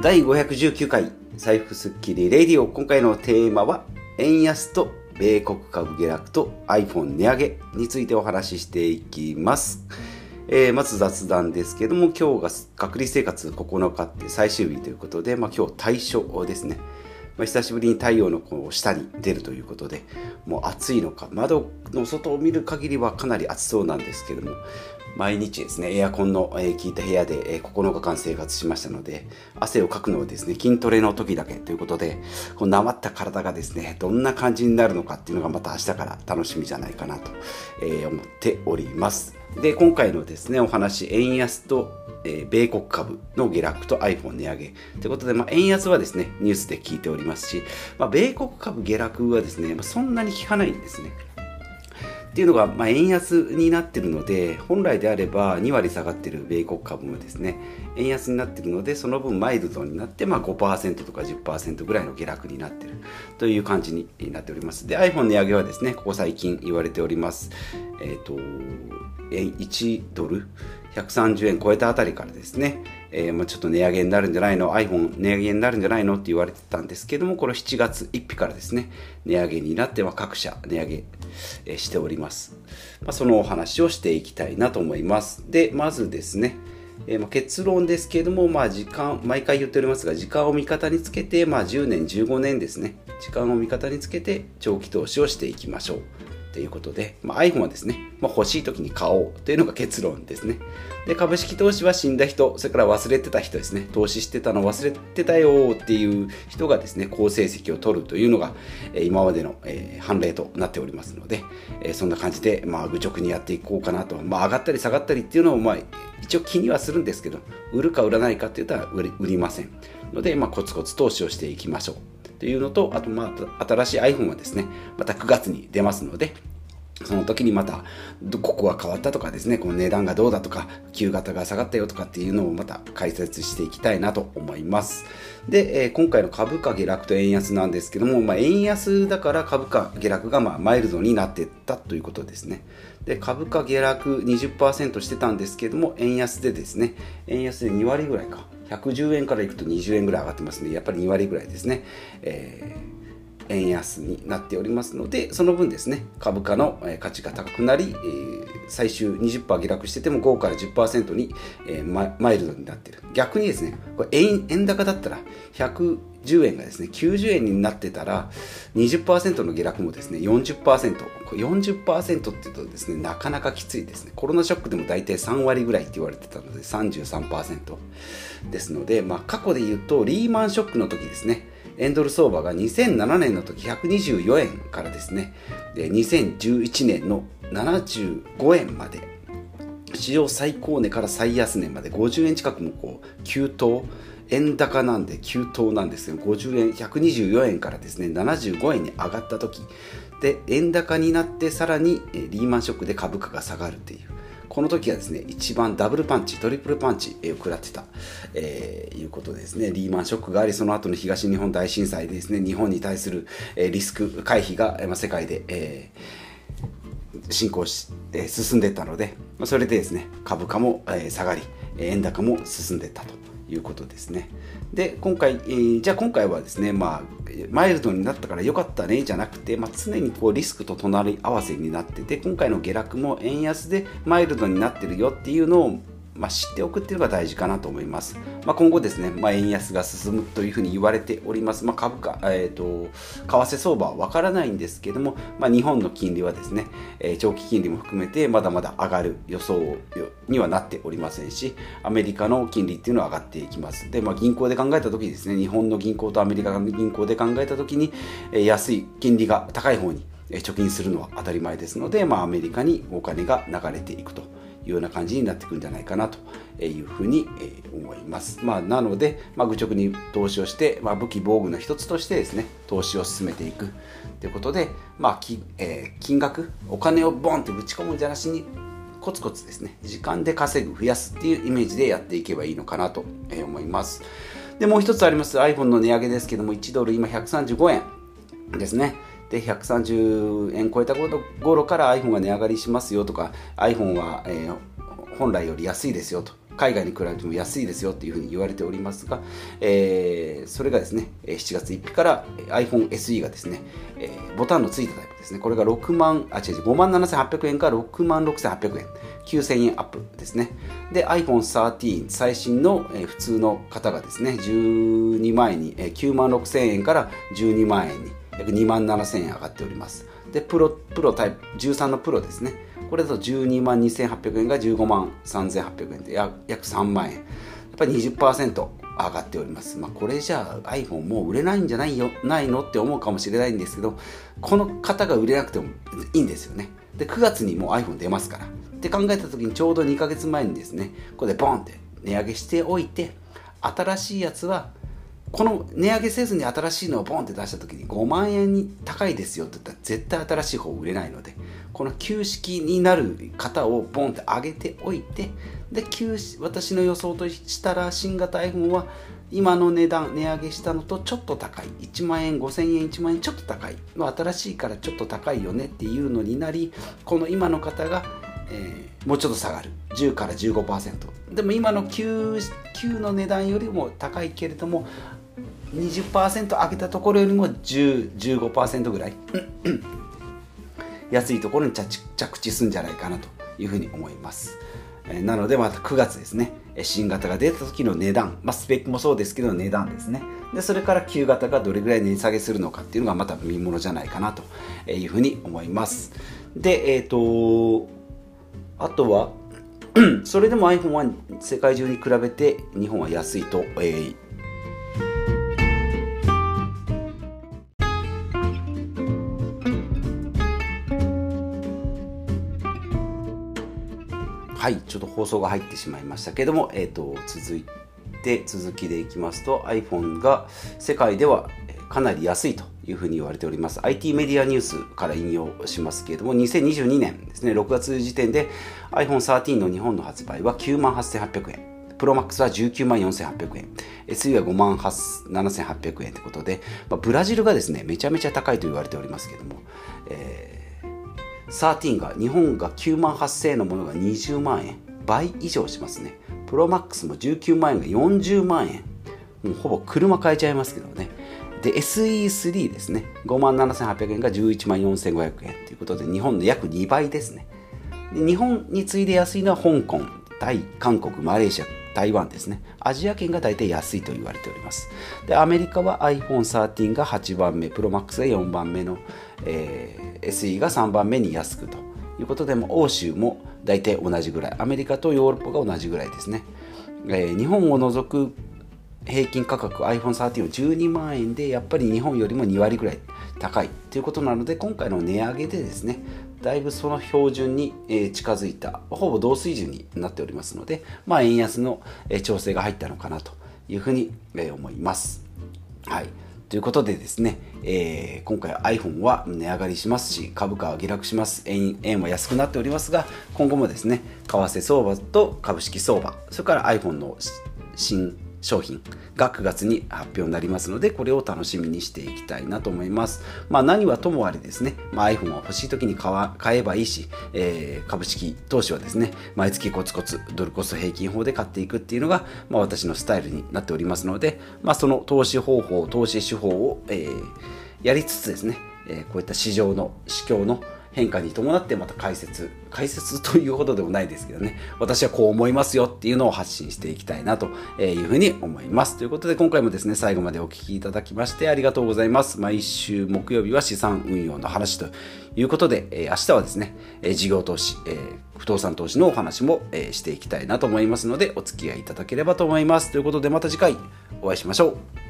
第519回財布スッキリレディオ今回のテーマは円安と米国株下落と iPhone 値上げについてお話ししていきます。えー、まず雑談ですけども今日が隔離生活9日って最終日ということで、まあ、今日対象ですね。久しぶりに太陽のこう下に出るということでもう暑いのか窓の外を見る限りはかなり暑そうなんですけども毎日ですねエアコンの効いた部屋で9日間生活しましたので汗をかくのはですね筋トレの時だけということでこのなまった体がですねどんな感じになるのかっていうのがまた明日から楽しみじゃないかなと思っております。で今回のですねお話円安とえー、米国株の下落と iPhone 値上げということで、まあ、円安はですねニュースで聞いておりますし、まあ、米国株下落はですね、まあ、そんなに効かないんですね。っていうのが、まあ、円安になってるので本来であれば2割下がってる米国株もですね円安になってるのでその分マイルドになって、まあ、5%とか10%ぐらいの下落になってるという感じになっております。で iPhone 値上げはですねここ最近言われております。え、ー、と1ドル？130円超えたあたりからですね、えー、まあちょっと値上げになるんじゃないの？iPhone 値上げになるんじゃないの？って言われてたんですけどもこの7月1日からですね。値上げになっては各社値上げ、え、しております、まあ、そのお話をしていきたいなと思います。でまずですねえー、まあ、結論ですけれども、まあ、時間、毎回言っておりますが、時間を味方につけて、まあ、10年、15年ですね、時間を味方につけて長期投資をしていきましょう。ということで、まあ、iPhone はですね、まあ、欲しい時に買おうというのが結論ですね。で、株式投資は死んだ人、それから忘れてた人ですね、投資してたの忘れてたよっていう人がですね、好成績を取るというのが、え今までの、え、判例となっておりますので、え、そんな感じで、まあ、愚直にやっていこうかなと。まあ、上がったり下がったりっていうのを、まあ、一応気にはするんですけど、売るか売らないかって言ったら売り売りません。ので、まあ、コツコツ投資をしていきましょう。というのと、あと、まあ、新しい iPhone はですね、また9月に出ますので、その時にまた、ここが変わったとかですね、この値段がどうだとか、旧型が下がったよとかっていうのをまた解説していきたいなと思います。で、えー、今回の株価下落と円安なんですけども、まあ、円安だから株価下落がまあマイルドになっていったということですね。で、株価下落20%してたんですけども、円安でですね、円安で2割ぐらいか。110円からいくと20円ぐらい上がってますので、やっぱり2割ぐらいですね。えー円安になっておりますのでその分ですね株価の価値が高くなり、最終20%下落してても5から10%に、マイルドになっている。逆にですねこれ円円高だったら110円がですね90円になってたら20%の下落もですね 40%40% っていうとですねなかなかきついですね。コロナショックでも大体3割ぐらいって言われてたので33%ですので、まあ、過去で言うとリーマンショックの時ですね。円ドル相場が2007年の時124円からですね。で2011年の75円まで。史上最高値から最安値まで50円近くもこう急騰。円高なんで急騰なんですけど50円124円からですね75円に上がった時。で円高になってさらにリーマンショックで株価が下がるっていう。この時はですね、一番ダブルパンチ、トリプルパンチを食らってた、えー、いうことですね。リーマンショックがあり、その後の東日本大震災でですね、日本に対する、えー、リスク回避が、まあ、世界で、えー、進行し、えー、進んでいったので、ま、それでですね、株価も、えー、下がり、円高も進んでいったと。いうことですね。で、今回、えー、じゃあ今回はですね、まあ、マイルドになったから良かったねじゃなくて、まあ、常にこうリスクと隣り合わせになってて今回の下落も円安でマイルドになってるよっていうのをまあ、知っておくっていうのが大事かなと思います。まあ、今後ですね、まあ、円安が進むというふうに言われております。ま、株価、え、ー、と、為替相場はわからないんですけども、ま、日本の金利はですね、え、長期金利も含めてまだまだ上がる予想にはなっておりませんし、アメリカの金利っていうのは上がっていきます。で、ま、銀行で考えたときですね、日本の銀行とアメリカの銀行で考えたときに、え、安い金利が高い方に貯金するのは当たり前ですので、まあ、アメリカにお金が流れていくというような感じになってくるんじゃないかなというふうに思います。まあ、なので、まあ、愚直に投資をして、まあ、武器防具の一つとしてですね、投資を進めていくということで、まあきえー、金額、お金をボンってぶち込むんじゃなしに、コツコツですね、時間で稼ぐ、増やすっていうイメージでやっていけばいいのかなと思います。で、もう一つあります iPhone の値上げですけども、1ドル今135円ですね。で130円超えた頃から iPhone が値上がりしますよとか iPhone は、えー、本来より安いですよと海外に比べても安いですよっていうふうに言われておりますが、えー、それがですね7月1日から iPhone SE がですね、えー、ボタンのついたタイプですね。これが6万あ違う違う5万7800円から6万6800円。9000円アップですね。で iPhone13 最新の、えー、普通の方がですね12万円に、えー、9万6000円から12万円に約2万7000円上がっております。でプロプロタイプ13のプロですね。これだと12万2800円が15万3800円で約3万円。やっぱり20%上がっております、まあ、これじゃあ iPhone もう売れないんじゃないよないの？って思うかもしれないんですけどこの方が売れなくてもいいんですよね。で9月にもう iPhone 出ますから。って考えた時にちょうど2ヶ月前にですねこれでボンって値上げしておいて新しいやつはこの値上げせずに新しいのをボンって出した時に5万円に高いですよって言ったら絶対新しい方売れないのでこの旧式になる方をボンって上げておいてで旧私の予想としたら新型 iPhone は今の値段値上げしたのとちょっと高い。1万円5000円1万円ちょっと高い。新しいからちょっと高いよねっていうのになりこの今の方が、えー、もうちょっと下がる。10から15%でも今の旧旧の値段よりも高いけれども20%上げたところよりも1015%ぐらい。安いところに着地するんじゃないかなというふうに思います。なのでまた9月ですね。新型が出た時の値段、まあ、スペックもそうですけど値段ですね。でそれから旧型がどれぐらい値下げするのかっていうのがまた見ものじゃないかなというふうに思います。でえっ、ー、とあとは それでも iPhone は世界中に比べて日本は安いと、えー、はい、ちょっと放送が入ってしまいましたけども、えーと、続いて続きでいきますと iPhone が世界ではかなり安いと。いうふうに言われております。IT メディアニュースから引用しますけれども2022年ですね6月時点で iPhone13 の日本の発売は9万8800円。プロマックスは19万4800円。SE は5万7800円ということで、まあ、ブラジルがですねめちゃめちゃ高いと言われておりますけれども、えー13が日本が9万8000円のものが20万円。倍以上しますね。プロマックスも19万円が40万円。もうほぼ車買えちゃいますけどね。で SE3 ですね。5万7800円が11万4500円ということで日本の約2倍ですね。で日本に次いで安いのは香港タイ韓国マレーシア台湾ですね。アジア圏が大体安いと言われております。でアメリカは iPhone13 が8番目プロマックスが4番目の、えー、SE が3番目に安くと。いうことでも欧州も大体同じぐらい。アメリカとヨーロッパが同じぐらいですね、えー、日本を除く平均価格 iPhone13 は12万円でやっぱり日本よりも2割ぐらい高いということなので今回の値上げでですねだいぶその標準に近づいたほぼ同水準になっておりますので、まあ、円安の調整が入ったのかなというふうに思います。はいということでですね、えー、今回 iPhone は値上がりしますし、株価は下落します。円円は安くなっておりますが、今後もですね、為替相場と株式相場、それから iPhone の新商品が9月に発表になりますので、これを楽しみにしていきたいなと思います。まあ何はともあれですね、まあ、iPhone は欲しい時に買えばいいし、えー、株式投資はですね、毎月コツコツドルコスト平均法で買っていくっていうのが、まあ、私のスタイルになっておりますので、まあ、その投資方法、投資手法を、えー、やりつつですね、えー、こういった市場の、市況の変化に伴ってまた解説解説というほどでもないですけどね。私はこう思いますよっていうのを発信していきたいなというふうに思います。ということで今回もですね最後までお聴きいただきましてありがとうございます。毎週木曜日は資産運用の話ということで、え明日はですね、え事業投資、え不動産投資のお話も、えしていきたいなと思いますのでお付き合いいただければと思います。ということでまた次回お会いしましょう。